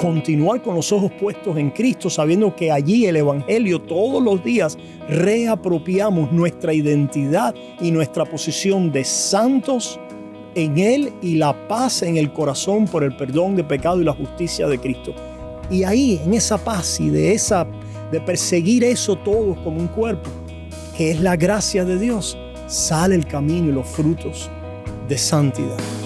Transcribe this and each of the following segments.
continuar con los ojos puestos en Cristo, sabiendo que allí el Evangelio todos los días reapropiamos nuestra identidad y nuestra posición de santos en Él y la paz en el corazón por el perdón de pecado y la justicia de Cristo. Y ahí, en esa paz y de esa de perseguir eso todos como un cuerpo, que es la gracia de Dios, sale el camino y los frutos de santidad.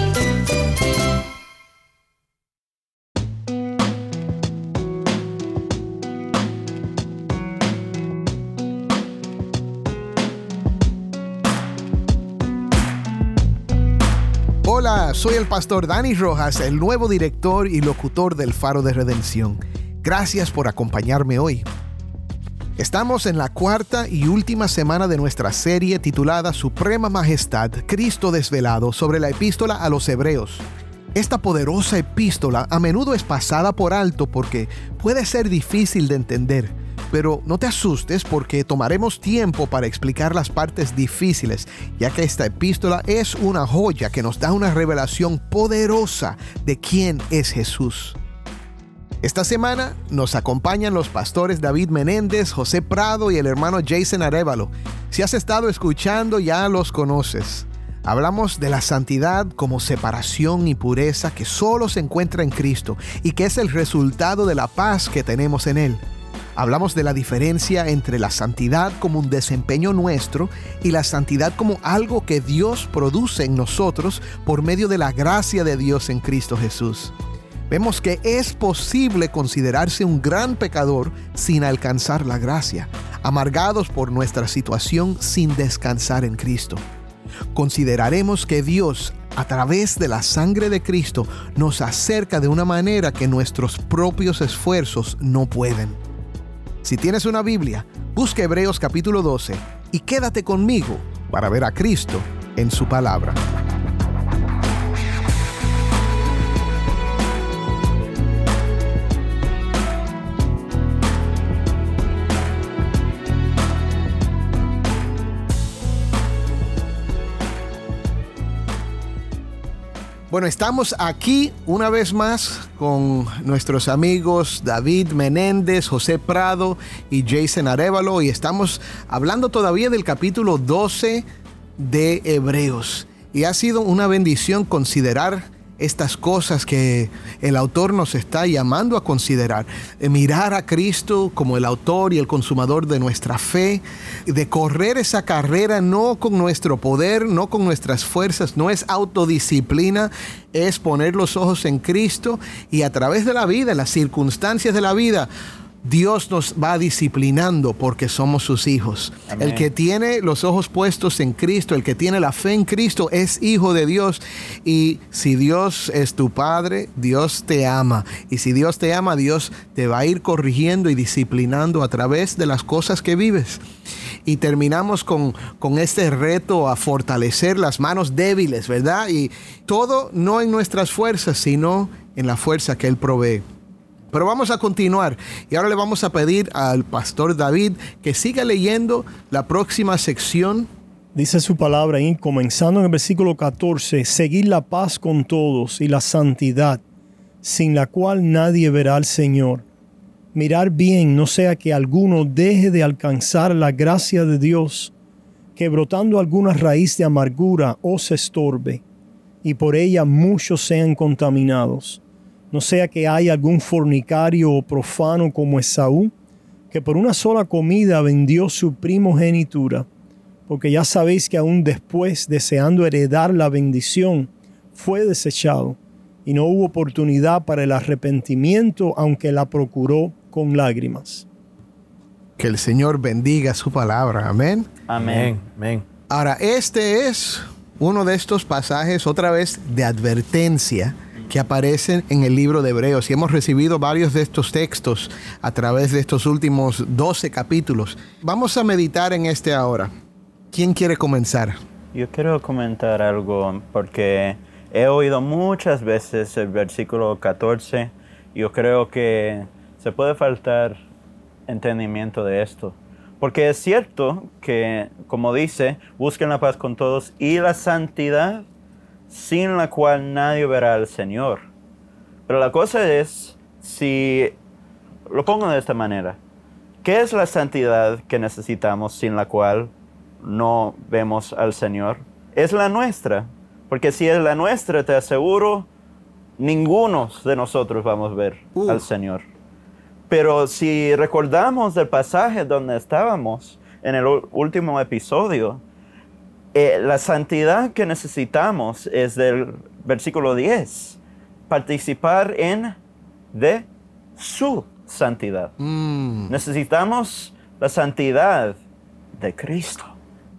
Soy el pastor Dani Rojas, el nuevo director y locutor del Faro de Redención. Gracias por acompañarme hoy. Estamos en la cuarta y última semana de nuestra serie titulada Suprema Majestad, Cristo desvelado sobre la epístola a los Hebreos. Esta poderosa epístola a menudo es pasada por alto porque puede ser difícil de entender pero no te asustes porque tomaremos tiempo para explicar las partes difíciles, ya que esta epístola es una joya que nos da una revelación poderosa de quién es Jesús. Esta semana nos acompañan los pastores David Menéndez, José Prado y el hermano Jason Arevalo. Si has estado escuchando ya los conoces. Hablamos de la santidad como separación y pureza que solo se encuentra en Cristo y que es el resultado de la paz que tenemos en Él. Hablamos de la diferencia entre la santidad como un desempeño nuestro y la santidad como algo que Dios produce en nosotros por medio de la gracia de Dios en Cristo Jesús. Vemos que es posible considerarse un gran pecador sin alcanzar la gracia, amargados por nuestra situación sin descansar en Cristo. Consideraremos que Dios, a través de la sangre de Cristo, nos acerca de una manera que nuestros propios esfuerzos no pueden. Si tienes una Biblia, busca Hebreos capítulo 12 y quédate conmigo para ver a Cristo en su palabra. Bueno, estamos aquí una vez más con nuestros amigos David Menéndez, José Prado y Jason Arevalo y estamos hablando todavía del capítulo 12 de Hebreos. Y ha sido una bendición considerar estas cosas que el autor nos está llamando a considerar. De mirar a Cristo como el autor y el consumador de nuestra fe, de correr esa carrera no con nuestro poder, no con nuestras fuerzas, no es autodisciplina, es poner los ojos en Cristo y a través de la vida, las circunstancias de la vida, Dios nos va disciplinando porque somos sus hijos. El que tiene los ojos puestos en Cristo, el que tiene la fe en Cristo, es hijo de Dios. Y si Dios es tu Padre, Dios te ama. Y si Dios te ama, Dios te va a ir corrigiendo y disciplinando a través de las cosas que vives. Y terminamos con, con este reto a fortalecer las manos débiles, ¿verdad? Y todo no en nuestras fuerzas, sino en la fuerza que Él provee. Pero vamos a continuar y ahora le vamos a pedir al pastor David que siga leyendo la próxima sección. Dice su palabra ahí, comenzando en el versículo 14, seguir la paz con todos y la santidad, sin la cual nadie verá al Señor. Mirar bien, no sea que alguno deje de alcanzar la gracia de Dios, que brotando alguna raíz de amargura os estorbe, y por ella muchos sean contaminados no sea que haya algún fornicario o profano como Esaú, que por una sola comida vendió su primogenitura, porque ya sabéis que aún después, deseando heredar la bendición, fue desechado, y no hubo oportunidad para el arrepentimiento, aunque la procuró con lágrimas. Que el Señor bendiga su palabra. Amén. Amén. Amén. Ahora, este es uno de estos pasajes, otra vez, de advertencia que aparecen en el libro de Hebreos. Y hemos recibido varios de estos textos a través de estos últimos 12 capítulos. Vamos a meditar en este ahora. ¿Quién quiere comenzar? Yo quiero comentar algo porque he oído muchas veces el versículo 14. Yo creo que se puede faltar entendimiento de esto. Porque es cierto que, como dice, busquen la paz con todos y la santidad sin la cual nadie verá al Señor. Pero la cosa es, si lo pongo de esta manera, ¿qué es la santidad que necesitamos sin la cual no vemos al Señor? Es la nuestra. Porque si es la nuestra, te aseguro, ninguno de nosotros vamos a ver Uh. al Señor. Pero si recordamos el pasaje donde estábamos en el último episodio, eh, la santidad que necesitamos es del versículo 10, participar en de su santidad. Mm, Necesitamos la santidad de Cristo.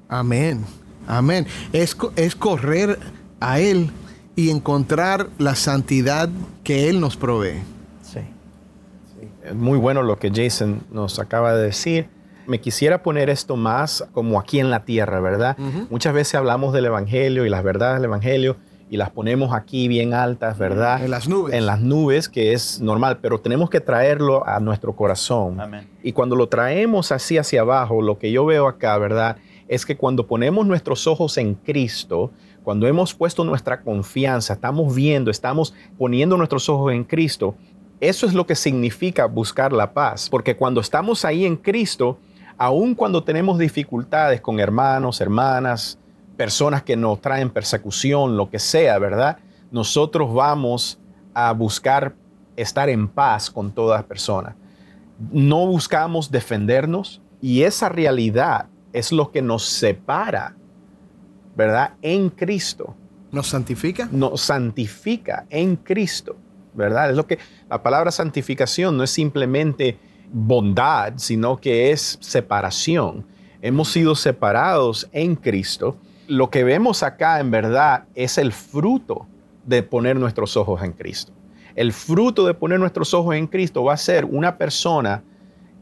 amén. Amén. Es, es correr a Él y encontrar la santidad que Él nos provee. Sí. Es muy bueno lo que Jason nos acaba de decir. Me quisiera poner esto más como aquí en la tierra, ¿verdad? Muchas veces hablamos del Evangelio y las verdades del Evangelio y las ponemos aquí bien altas, ¿verdad? En las nubes. En las nubes, que es normal, pero tenemos que traerlo a nuestro corazón. Amén. Y cuando lo traemos así hacia abajo, lo que yo veo acá, ¿verdad? Es que cuando ponemos nuestros ojos en Cristo, cuando hemos puesto nuestra confianza, estamos viendo, estamos poniendo nuestros ojos en Cristo, eso es lo que significa buscar la paz. Porque cuando estamos ahí en Cristo, aun cuando tenemos dificultades con hermanos, hermanas, personas que nos traen persecución, lo que sea, ¿verdad? Nosotros vamos a buscar estar en paz con todas personas no buscamos defendernos y esa realidad es lo que nos separa, ¿verdad? En Cristo, ¿Nos santifica? nos santifica en Cristo, ¿verdad? Es lo que la palabra santificación no es simplemente bondad, sino que es separación. Hemos sido separados en Cristo. Lo que vemos acá en verdad es el fruto de poner nuestros ojos en Cristo. El fruto de poner nuestros ojos en Cristo va a ser una persona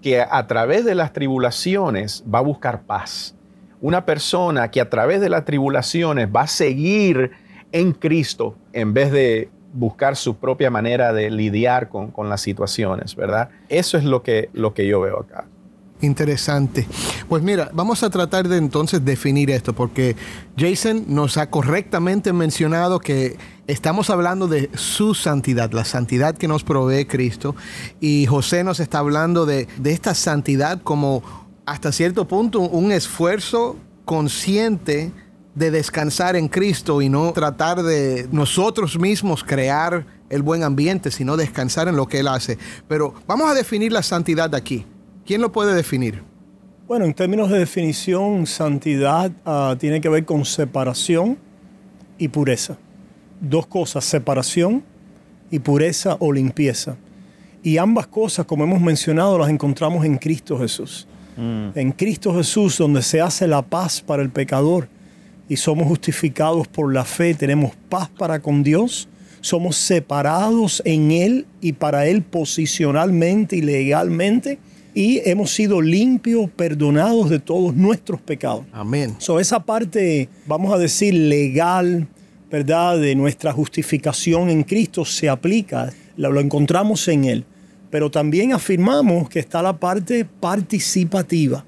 que a través de las tribulaciones va a buscar paz. Una persona que a través de las tribulaciones va a seguir en Cristo en vez de buscar su propia manera de lidiar con, con las situaciones, ¿verdad? Eso es lo que, lo que yo veo acá. Interesante. Pues mira, vamos a tratar de entonces definir esto, porque Jason nos ha correctamente mencionado que estamos hablando de su santidad, la santidad que nos provee Cristo, y José nos está hablando de, de esta santidad como hasta cierto punto un esfuerzo consciente de descansar en Cristo y no tratar de nosotros mismos crear el buen ambiente, sino descansar en lo que Él hace. Pero vamos a definir la santidad aquí. ¿Quién lo puede definir? Bueno, en términos de definición, santidad ah, tiene que ver con separación y pureza. Dos cosas, separación y pureza o limpieza. Y ambas cosas, como hemos mencionado, las encontramos en Cristo Jesús. En Cristo Jesús, donde se hace la paz para el pecador y somos justificados por la fe, tenemos paz para con Dios, somos separados en Él y para Él posicionalmente y legalmente, y hemos sido limpios, perdonados de todos nuestros pecados. Amén. So, esa parte, vamos a decir, legal, ¿verdad? De nuestra justificación en Cristo se aplica, lo, lo encontramos en Él. Pero también afirmamos que está la parte participativa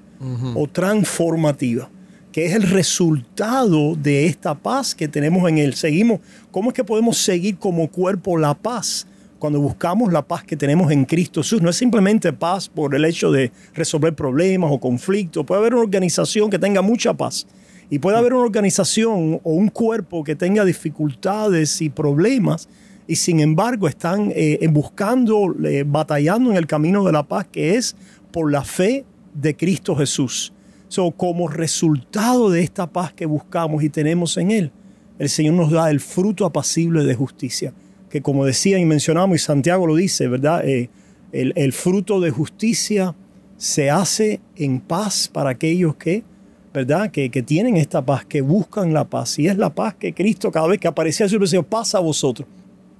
o transformativa, que es el resultado de esta paz que tenemos en Él. Seguimos, ¿cómo es que podemos seguir como cuerpo la paz? Cuando buscamos la paz que tenemos en Cristo Jesús, no es simplemente paz por el hecho de resolver problemas o conflictos. Puede haber una organización que tenga mucha paz y puede haber una organización o un cuerpo que tenga dificultades y problemas y sin embargo están eh, buscando, eh, batallando en el camino de la paz que es por la fe de Cristo Jesús. So, como resultado de esta paz que buscamos y tenemos en Él, el Señor nos da el fruto apacible de justicia, que como decía y mencionamos, y Santiago lo dice, ¿verdad? Eh, el, el fruto de justicia se hace en paz para aquellos que, ¿verdad? Que, que tienen esta paz, que buscan la paz. Y es la paz que Cristo cada vez que aparecía siempre decía, pasa a vosotros.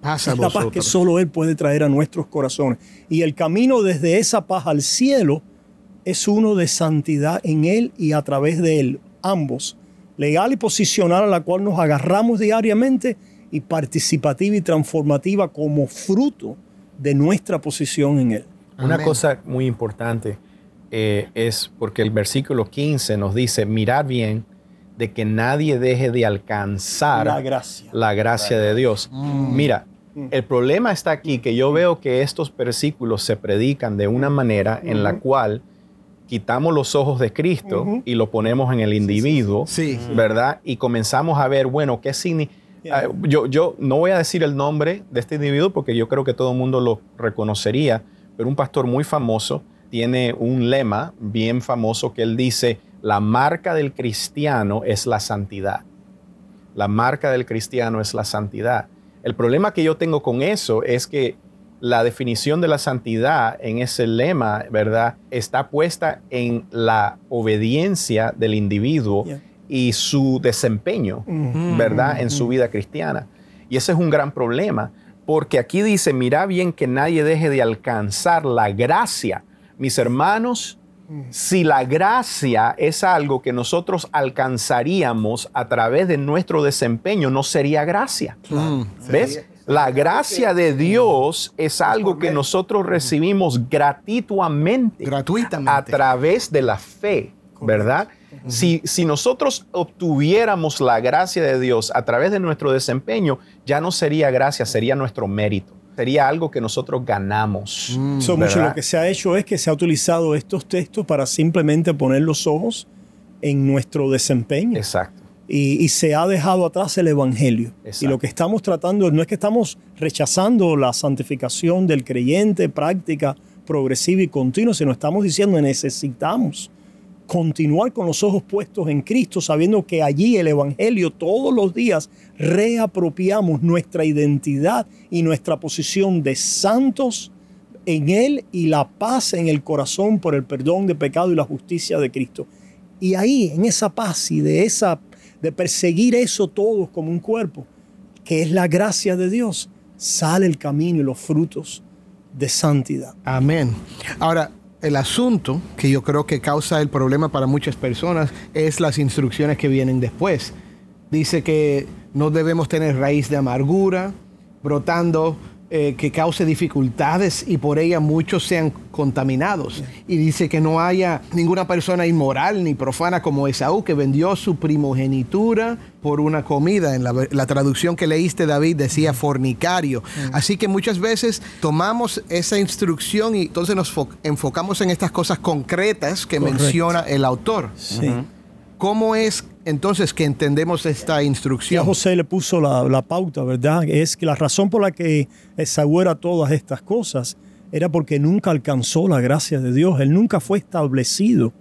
Pasa a es la paz que vosotros. solo Él puede traer a nuestros corazones. Y el camino desde esa paz al cielo es uno de santidad en Él y a través de Él, ambos, legal y posicional a la cual nos agarramos diariamente y participativa y transformativa como fruto de nuestra posición en Él. Una Amén. cosa muy importante eh, es porque el versículo 15 nos dice, mirad bien de que nadie deje de alcanzar La gracia. la gracia de Dios. Mira, el problema está aquí que yo veo que estos versículos se predican de una manera en la cual quitamos los ojos de Cristo y lo ponemos en el individuo, Sí. ¿verdad? Y comenzamos a ver, bueno, ¿qué significa? Yeah. yo, yo no voy a decir el nombre de este individuo porque yo creo que todo el mundo lo reconocería, pero un pastor muy famoso tiene un lema bien famoso que él dice, la marca del cristiano es la santidad. La marca del cristiano es la santidad. El problema que yo tengo con eso es que la definición de la santidad en ese lema, ¿verdad? Está puesta en la obediencia del individuo Yeah. y su desempeño, ¿verdad? En su vida cristiana. Y ese es un gran problema, porque aquí dice, mira bien que nadie deje de alcanzar la gracia. Mis hermanos, si la gracia es algo que nosotros alcanzaríamos a través de nuestro desempeño, no sería gracia. Mm. ¿Ves? La gracia de Dios es algo que nosotros recibimos gratuitamente Gratuitamente. a través de la fe, ¿verdad? Si, si nosotros obtuviéramos la gracia de Dios a través de nuestro desempeño, ya no sería gracia, sería nuestro mérito. Sería algo que nosotros ganamos. Mm. So, mucho lo que se ha hecho es que se ha utilizado estos textos para simplemente poner los ojos en nuestro desempeño. Exacto. Y, y se ha dejado atrás el Evangelio. Exacto. Y lo que estamos tratando no es que estamos rechazando la santificación del creyente, práctica progresiva y continua, sino estamos diciendo que necesitamos continuar con los ojos puestos en Cristo, sabiendo que allí el Evangelio todos los días reapropiamos nuestra identidad y nuestra posición de santos en Él y la paz en el corazón por el perdón de pecado y la justicia de Cristo. Y ahí, en esa paz y de esa de perseguir eso todos como un cuerpo, que es la gracia de Dios, sale el camino y los frutos de santidad. Amén. Ahora, el asunto que yo creo que causa el problema para muchas personas es las instrucciones que vienen después. Dice que no debemos tener raíz de amargura brotando eh, que cause dificultades y por ella muchos sean contaminados. Y dice que no haya ninguna persona inmoral ni profana como Esaú que vendió su primogenitura por una comida. En la, la traducción que leíste, David, decía fornicario. Así que muchas veces tomamos esa instrucción y entonces nos fo- enfocamos en estas cosas concretas que menciona el autor. Sí. ¿Cómo es entonces que entendemos esta Ya instrucción? José le puso la, la pauta, ¿verdad? Es que la razón por la que Esaú era todas estas cosas era porque nunca alcanzó la gracia de Dios. Él nunca fue establecido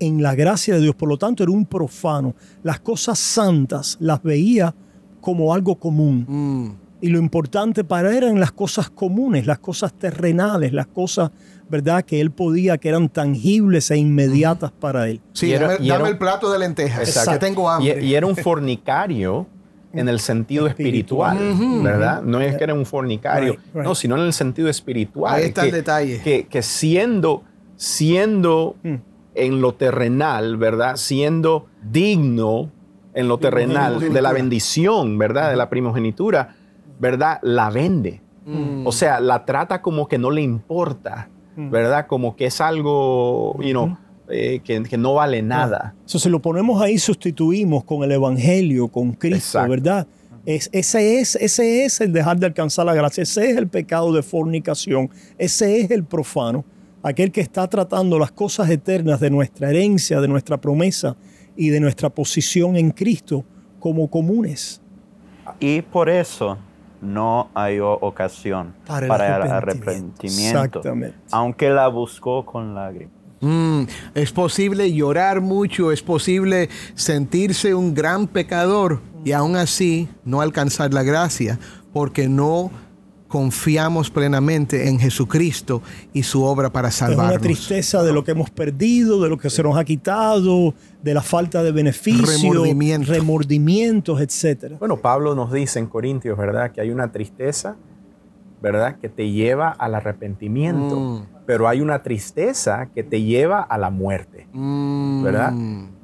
en la gracia de Dios. Por lo tanto, era un profano. Las cosas santas las veía como algo común. Mm, Y lo importante para él eran las cosas comunes, las cosas terrenales, las cosas, ¿verdad?, que él podía, que eran tangibles e inmediatas para él. sí, Y era- dame, y era dame el plato de lentejas, Exacto. que tengo Y, hambre. y era un fornicario en el sentido espiritual, ¿verdad? No es que era un fornicario, Right, right. no, sino en el sentido espiritual. Ahí está el que- detalle. Que, que siendo, siendo Mm. en lo terrenal, ¿verdad? Siendo digno en lo terrenal de la bendición, ¿verdad? De la primogenitura, ¿verdad? La vende. Mm. O sea, la trata como que no le importa, ¿verdad? Como que es algo, you know, eh, que, que no vale nada. Entonces, si lo ponemos ahí, sustituimos con el Evangelio, con Cristo, Exacto. ¿verdad? Es, ese, es, ese es el dejar de alcanzar la gracia, ese es el pecado de fornicación, ese es el profano, aquel que está tratando las cosas eternas de nuestra herencia, de nuestra promesa y de nuestra posición en Cristo como comunes. Y por eso no hay ocasión Para el arrepentimiento. arrepentimiento, Exactamente. aunque la buscó con lágrimas. Mm, es posible llorar mucho, es posible sentirse un gran pecador y aún así no alcanzar la gracia porque no confiamos plenamente en Jesucristo y su obra para Es salvarnos. una tristeza de lo que hemos perdido, de lo que se nos ha quitado, de la falta de beneficios, Remordimiento. remordimientos, etcétera. Bueno, Pablo nos dice en Corintios, ¿verdad? Que hay una tristeza, ¿verdad? Que te lleva al arrepentimiento, Mm. pero hay una tristeza que te lleva a la muerte, Mm. ¿verdad?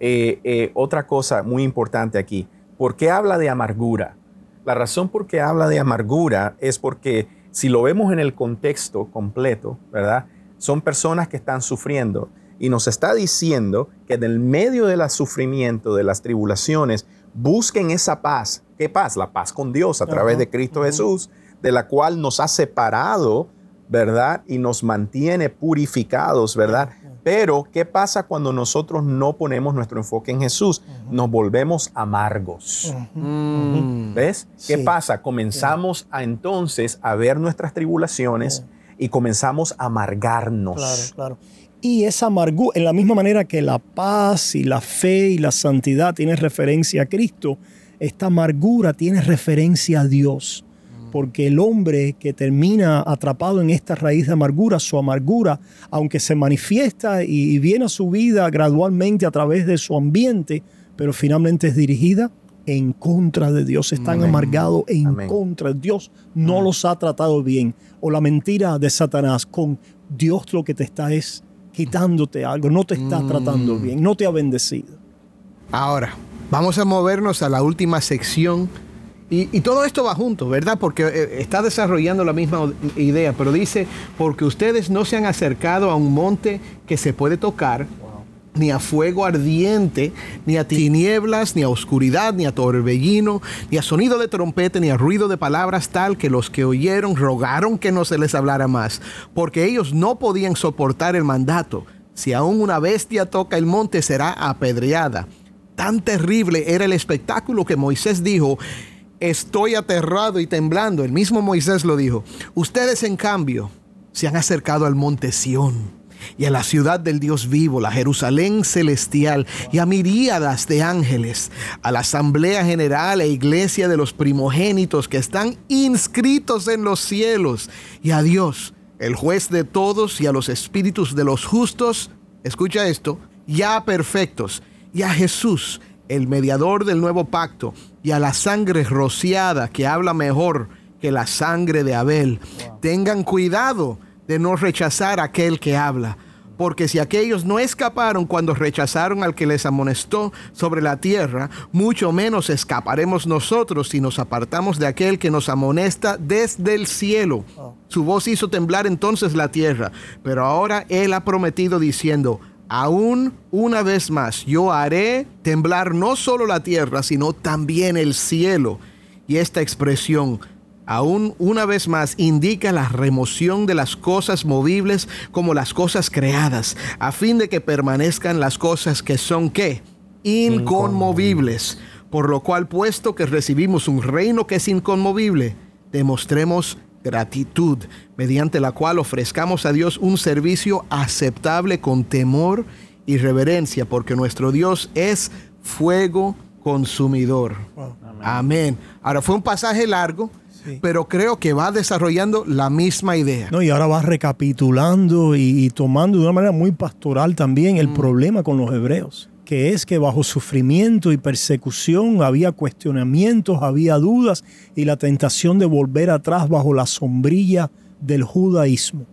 Eh, eh, otra cosa muy importante aquí, ¿por qué habla de amargura? La razón por qué habla de amargura es porque si lo vemos en el contexto completo, ¿verdad? Son personas que están sufriendo y nos está diciendo que en el medio del sufrimiento, de las tribulaciones, busquen esa paz. ¿Qué paz? La paz con Dios a través de Cristo Jesús, de la cual nos ha separado, ¿verdad? Y nos mantiene purificados, ¿verdad? Pero, ¿qué pasa cuando nosotros no ponemos nuestro enfoque en Jesús? Nos volvemos amargos. Mm. ¿Ves? ¿Qué Sí. pasa? Comenzamos a entonces a ver nuestras tribulaciones y comenzamos a amargarnos. Claro, claro. Y esa amargura, en la misma manera que la paz y la fe y la santidad tienen referencia a Cristo, esta amargura tiene referencia a Dios. Porque el hombre que termina atrapado en esta raíz de amargura, su amargura, aunque se manifiesta y, viene a su vida gradualmente a través de su ambiente, pero finalmente es dirigida en contra de Dios. Están Amén. amargados en Amén. contra. Dios no los ha tratado bien. O la mentira de Satanás con Dios lo que te está es quitándote algo, no te está tratando bien, no te ha bendecido. Ahora, vamos a movernos a la última sección. Y, todo esto va junto, ¿verdad? Porque eh, está desarrollando la misma idea, pero dice, porque ustedes no se han acercado a un monte que se puede tocar, ni a fuego ardiente, ni a tinieblas, ni a oscuridad, ni a torbellino, ni a sonido de trompeta, ni a ruido de palabras tal que los que oyeron rogaron que no se les hablara más, porque ellos no podían soportar el mandato. Si aún una bestia toca el monte será apedreada. Tan terrible era el espectáculo que Moisés dijo, estoy aterrado y temblando. El mismo Moisés lo dijo. Ustedes en cambio se han acercado al monte Sión y a la ciudad del Dios vivo, la Jerusalén celestial, y a miríadas de ángeles, a la asamblea general e iglesia de los primogénitos que están inscritos en los cielos, y a Dios, el juez de todos, y a los espíritus de los justos, escucha esto, ya perfectos, y a Jesús, el mediador del nuevo pacto, y a la sangre rociada que habla mejor que la sangre de Abel. Tengan cuidado de no rechazar a aquel que habla. Porque si aquellos no escaparon cuando rechazaron al que les amonestó sobre la tierra, mucho menos escaparemos nosotros si nos apartamos de aquel que nos amonesta desde el cielo. Su voz hizo temblar entonces la tierra, pero ahora Él ha prometido diciendo, aún una vez más yo haré temblar no solo la tierra, sino también el cielo. Y esta expresión, aún una vez más indica la remoción de las cosas movibles como las cosas creadas, a fin de que permanezcan las cosas que son qué? Inconmovibles. Por lo cual, puesto que recibimos un reino que es inconmovible, demostremos gratitud, mediante la cual ofrezcamos a Dios un servicio aceptable con temor y reverencia, porque nuestro Dios es fuego consumidor. Amén. Ahora fue un pasaje largo, Sí. pero creo que va desarrollando la misma idea. No, y ahora va recapitulando y, y tomando de una manera muy pastoral también el problema con los hebreos, que es que bajo sufrimiento y persecución había cuestionamientos, había dudas y la tentación de volver atrás bajo la sombrilla del judaísmo,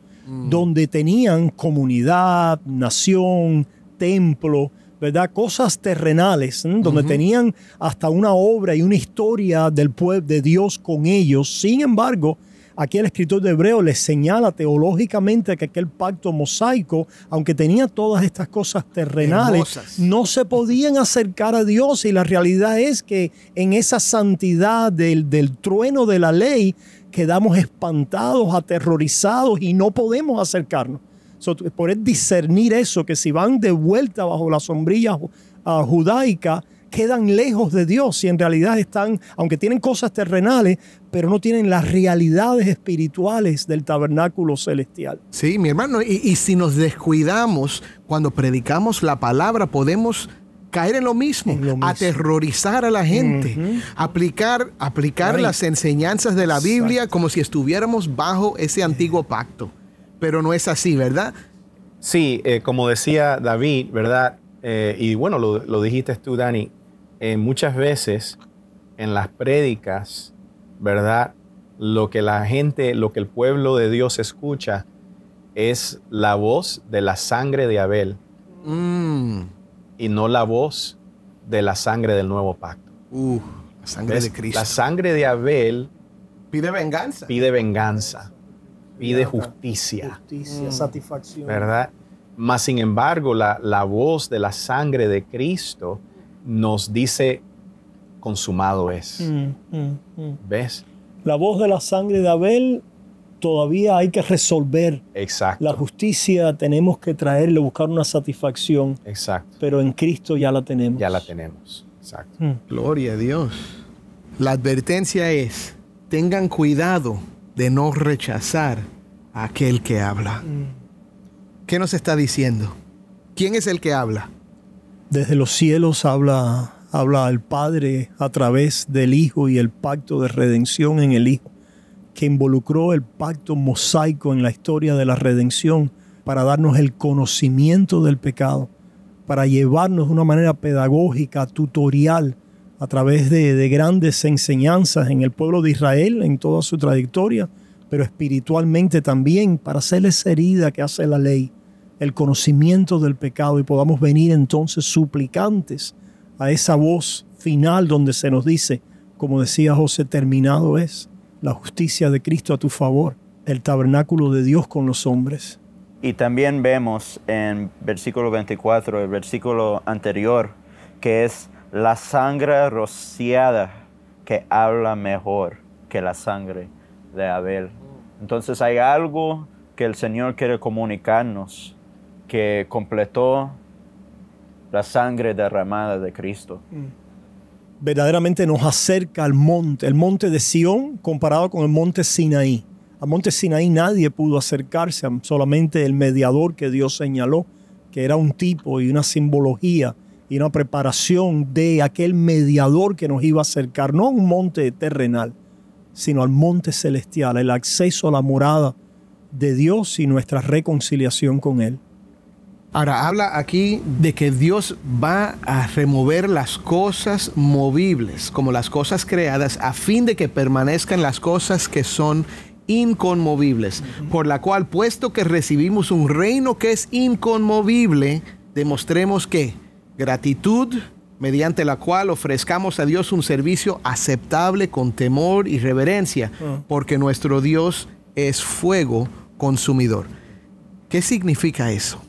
donde tenían comunidad, nación, templo, ¿verdad? Cosas terrenales, donde tenían hasta una obra y una historia del pueblo de Dios con ellos. Sin embargo, aquí el escritor de Hebreo les señala teológicamente que aquel pacto mosaico, aunque tenía todas estas cosas terrenales, Hermosas. no se podían acercar a Dios y la realidad es que en esa santidad del, del trueno de la ley quedamos espantados, aterrorizados y no podemos acercarnos. So, poder discernir eso, que si van de vuelta bajo la sombrilla ah, judaica, quedan lejos de Dios y en realidad están, aunque tienen cosas terrenales, pero no tienen las realidades espirituales del tabernáculo celestial. Sí, mi hermano, y, y si nos descuidamos cuando predicamos la palabra, podemos caer en lo mismo, En lo mismo. aterrorizar a la gente, aplicar, aplicar Right. las enseñanzas de la Biblia como si estuviéramos bajo ese antiguo pacto. Pero no es así, ¿verdad? Sí, eh, como decía David, ¿verdad? Eh, y bueno, lo, lo dijiste tú, Dani, eh, muchas veces en las prédicas, ¿verdad? Lo que la gente, lo que el pueblo de Dios escucha es la voz de la sangre de Abel Mm, y no la voz de la sangre del nuevo pacto. uh, la sangre ¿Ves? de Cristo. La sangre de Abel Pide venganza. pide venganza, pide justicia. Justicia, satisfacción. ¿verdad? Más sin embargo, la, la voz de la sangre de Cristo nos dice, consumado es. Mm, mm, mm. ¿Ves? La voz de la sangre de Abel todavía hay que resolver. Exacto. La justicia tenemos que traerle, buscar una satisfacción, Exacto. pero en Cristo ya la tenemos. Ya la tenemos. Exacto. Mm. Gloria a Dios. La advertencia es, tengan cuidado de no rechazar a aquel que habla. ¿Qué nos está diciendo? ¿Quién es el que habla? Desde los cielos habla, habla el Padre a través del Hijo y el pacto de redención en el Hijo, que involucró el pacto mosaico en la historia de la redención para darnos el conocimiento del pecado, para llevarnos de una manera pedagógica, tutorial, a través de, de grandes enseñanzas en el pueblo de Israel, en toda su trayectoria, pero espiritualmente también, para hacer esa herida que hace la ley, el conocimiento del pecado y podamos venir entonces suplicantes a esa voz final donde se nos dice, como decía José, terminado es la justicia de Cristo a tu favor, el tabernáculo de Dios con los hombres. Y también vemos en versículo 24, el versículo anterior, que es la sangre rociada que habla mejor que la sangre de Abel. Entonces hay algo que el Señor quiere comunicarnos que completó la sangre derramada de Cristo. verdaderamente nos acerca al monte, el monte de Sión comparado con el monte Sinaí. Al monte Sinaí nadie pudo acercarse, solamente el mediador que Dios señaló, que era un tipo y una simbología y una preparación de aquel mediador que nos iba a acercar, no a un monte terrenal, sino al monte celestial, el acceso a la morada de Dios y nuestra reconciliación con Él. Ahora habla aquí de que Dios va a remover las cosas movibles, como las cosas creadas, a fin de que permanezcan las cosas que son inconmovibles. Por la cual, puesto que recibimos un reino que es inconmovible, demostremos que gratitud, mediante la cual ofrezcamos a Dios un servicio aceptable con temor y reverencia, porque nuestro Dios es fuego consumidor. ¿Qué significa eso?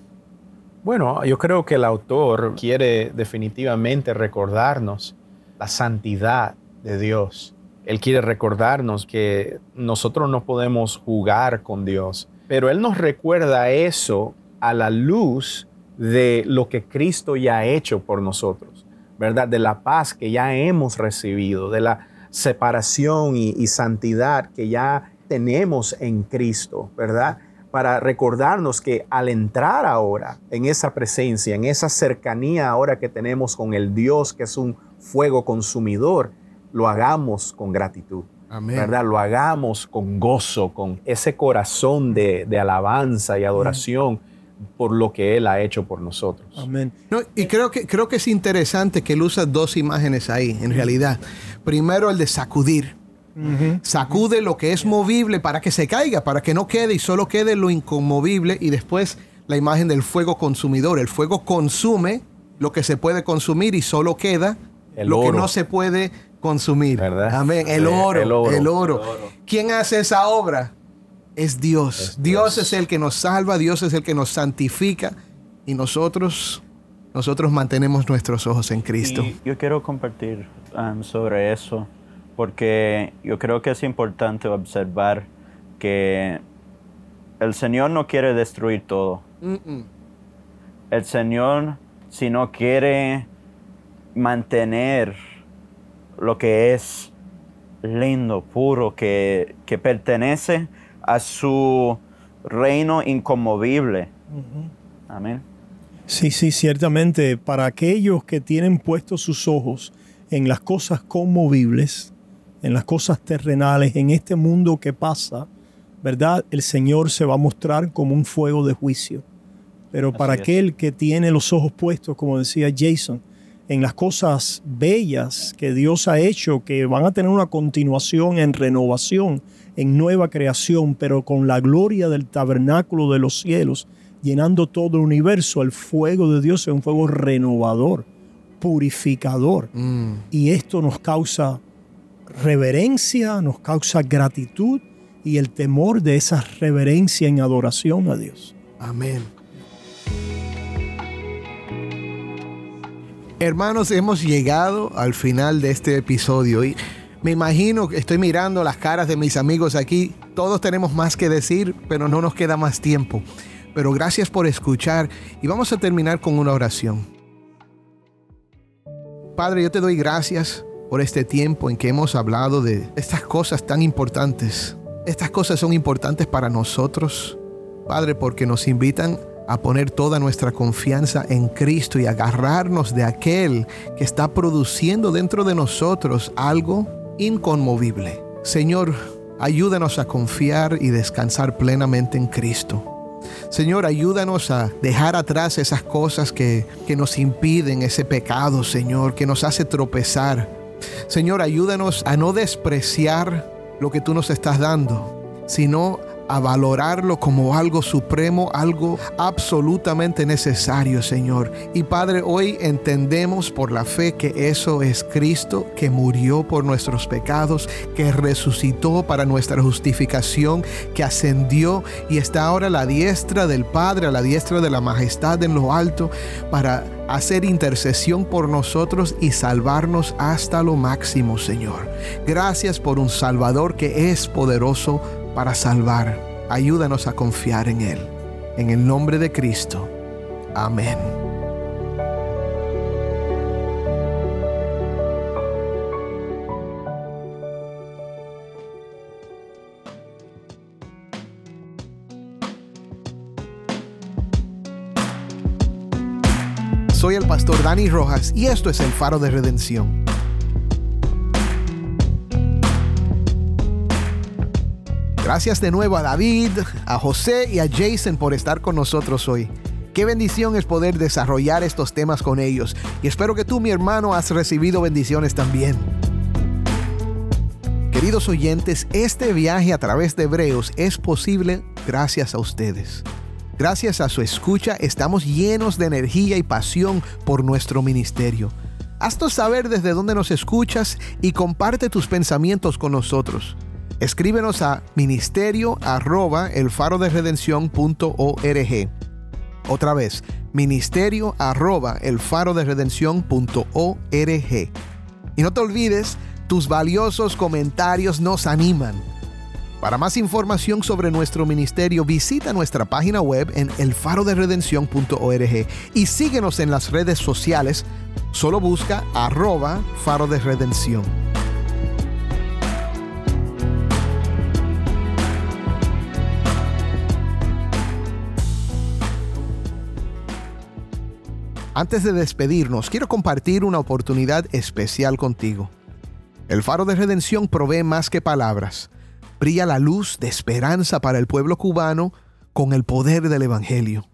Bueno, yo creo que el autor quiere definitivamente recordarnos la santidad de Dios. Él quiere recordarnos que nosotros no podemos jugar con Dios, pero Él nos recuerda eso a la luz de lo que Cristo ya ha hecho por nosotros, ¿verdad? De la paz que ya hemos recibido, de la separación y, y santidad que ya tenemos en Cristo, ¿verdad? Para recordarnos que al entrar ahora en esa presencia, en esa cercanía ahora que tenemos con el Dios que es un fuego consumidor, lo hagamos con gratitud. Amén. ¿verdad? Lo hagamos con gozo, con ese corazón de, de alabanza y adoración por lo que Él ha hecho por nosotros. Amén. No, y creo que, creo que es interesante que él usa dos imágenes ahí, en realidad. Primero el de sacudir. Sacude lo que es movible para que se caiga, para que no quede y solo quede lo inconmovible. Y después la imagen del fuego consumidor. El fuego consume lo que se puede consumir y solo queda El lo que no se puede consumir. ¿Verdad? Amén. El, oro, el oro. el oro. ¿Quién hace esa obra? Es Dios. Es Dios. Dios. es el que nos salva, Dios es el que nos santifica y nosotros nosotros mantenemos nuestros ojos en Cristo. Y yo quiero compartir um, sobre eso, porque yo creo que es importante observar que el Señor no quiere destruir todo. El Señor, si no quiere mantener lo que es lindo, puro, que, que pertenece a su reino inconmovible. Amén. Sí, sí, ciertamente. Para aquellos que tienen puestos sus ojos en las cosas conmovibles, en las cosas terrenales, en este mundo que pasa, ¿verdad? El Señor se va a mostrar como un fuego de juicio. Pero para aquel que tiene los ojos puestos, como decía Jason, en las cosas bellas que Dios ha hecho, que van a tener una continuación en renovación, en nueva creación, pero con la gloria del tabernáculo de los cielos, llenando todo el universo, el fuego de Dios es un fuego renovador, purificador. Mm. Y esto nos causa reverencia, nos causa gratitud y el temor de esa reverencia en adoración a Dios. Amén. Hermanos, hemos llegado al final de este episodio y me imagino que estoy mirando las caras de mis amigos aquí. Todos tenemos más que decir, pero no nos queda más tiempo. Pero gracias por escuchar y vamos a terminar con una oración. Padre, yo te doy gracias por este tiempo en que hemos hablado de estas cosas tan importantes. Estas cosas son importantes para nosotros, Padre, porque nos invitan a poner toda nuestra confianza en Cristo y agarrarnos de aquel que está produciendo dentro de nosotros algo inconmovible. Señor, ayúdanos a confiar y descansar plenamente en Cristo. Señor, ayúdanos a dejar atrás esas cosas que, que nos impiden, ese pecado, Señor, que nos hace tropezar. Señor, ayúdanos a no despreciar lo que tú nos estás dando, sino a valorarlo como algo supremo, algo absolutamente necesario, Señor. Y Padre, hoy entendemos por la fe que eso es Cristo, que murió por nuestros pecados, que resucitó para nuestra justificación, que ascendió y está ahora a la diestra del Padre, a la diestra de la majestad en lo alto, para hacer intercesión por nosotros y salvarnos hasta lo máximo, Señor. Gracias por un Salvador que es poderoso para salvar. Ayúdanos a confiar en Él. En el nombre de Cristo. Amén. Soy el pastor Dani Rojas y esto es el faro de redención. Gracias de nuevo a David, a José y a Jason por estar con nosotros hoy. Qué bendición es poder desarrollar estos temas con ellos y espero que tú, mi hermano, has recibido bendiciones también. Queridos oyentes, este viaje a través de Hebreos es posible gracias a ustedes. Gracias a su escucha estamos llenos de energía y pasión por nuestro ministerio. Haznos saber desde dónde nos escuchas y comparte tus pensamientos con nosotros. Escríbenos a ministerio arroba el faro de redención.org. Otra vez, ministerio arroba el faro de redención.org. Y no te olvides, tus valiosos comentarios nos animan. Para más información sobre nuestro ministerio, visita nuestra página web en elfaroderedención.org y síguenos en las redes sociales. Solo busca arroba faro de redención. Antes de despedirnos, quiero compartir una oportunidad especial contigo. El faro de redención provee más que palabras. Brilla la luz de esperanza para el pueblo cubano con el poder del Evangelio.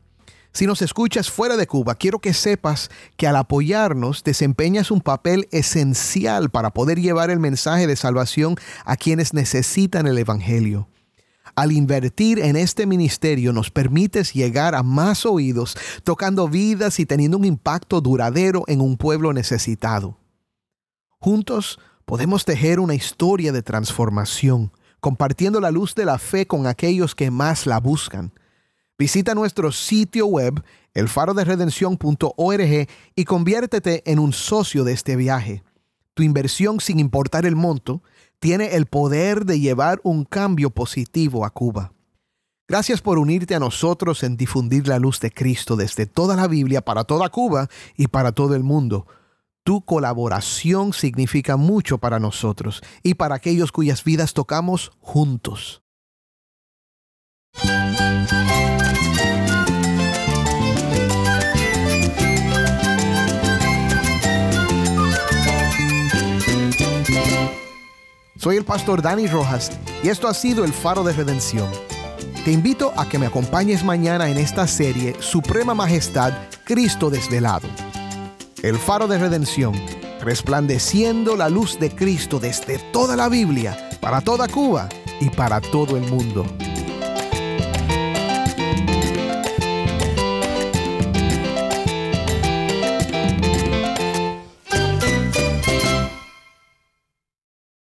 Si nos escuchas fuera de Cuba, quiero que sepas que al apoyarnos desempeñas un papel esencial para poder llevar el mensaje de salvación a quienes necesitan el Evangelio. Al invertir en este ministerio nos permites llegar a más oídos, tocando vidas y teniendo un impacto duradero en un pueblo necesitado. Juntos podemos tejer una historia de transformación, compartiendo la luz de la fe con aquellos que más la buscan. Visita nuestro sitio web, elfaroderedención.org, y conviértete en un socio de este viaje. Tu inversión, sin importar el monto, tiene el poder de llevar un cambio positivo a Cuba. Gracias por unirte a nosotros en difundir la luz de Cristo desde toda la Biblia para toda Cuba y para todo el mundo. Tu colaboración significa mucho para nosotros y para aquellos cuyas vidas tocamos juntos. Soy el pastor Dani Rojas y esto ha sido el faro de redención. Te invito a que me acompañes mañana en esta serie Suprema Majestad, Cristo desvelado. El faro de redención, resplandeciendo la luz de Cristo desde toda la Biblia, para toda Cuba y para todo el mundo.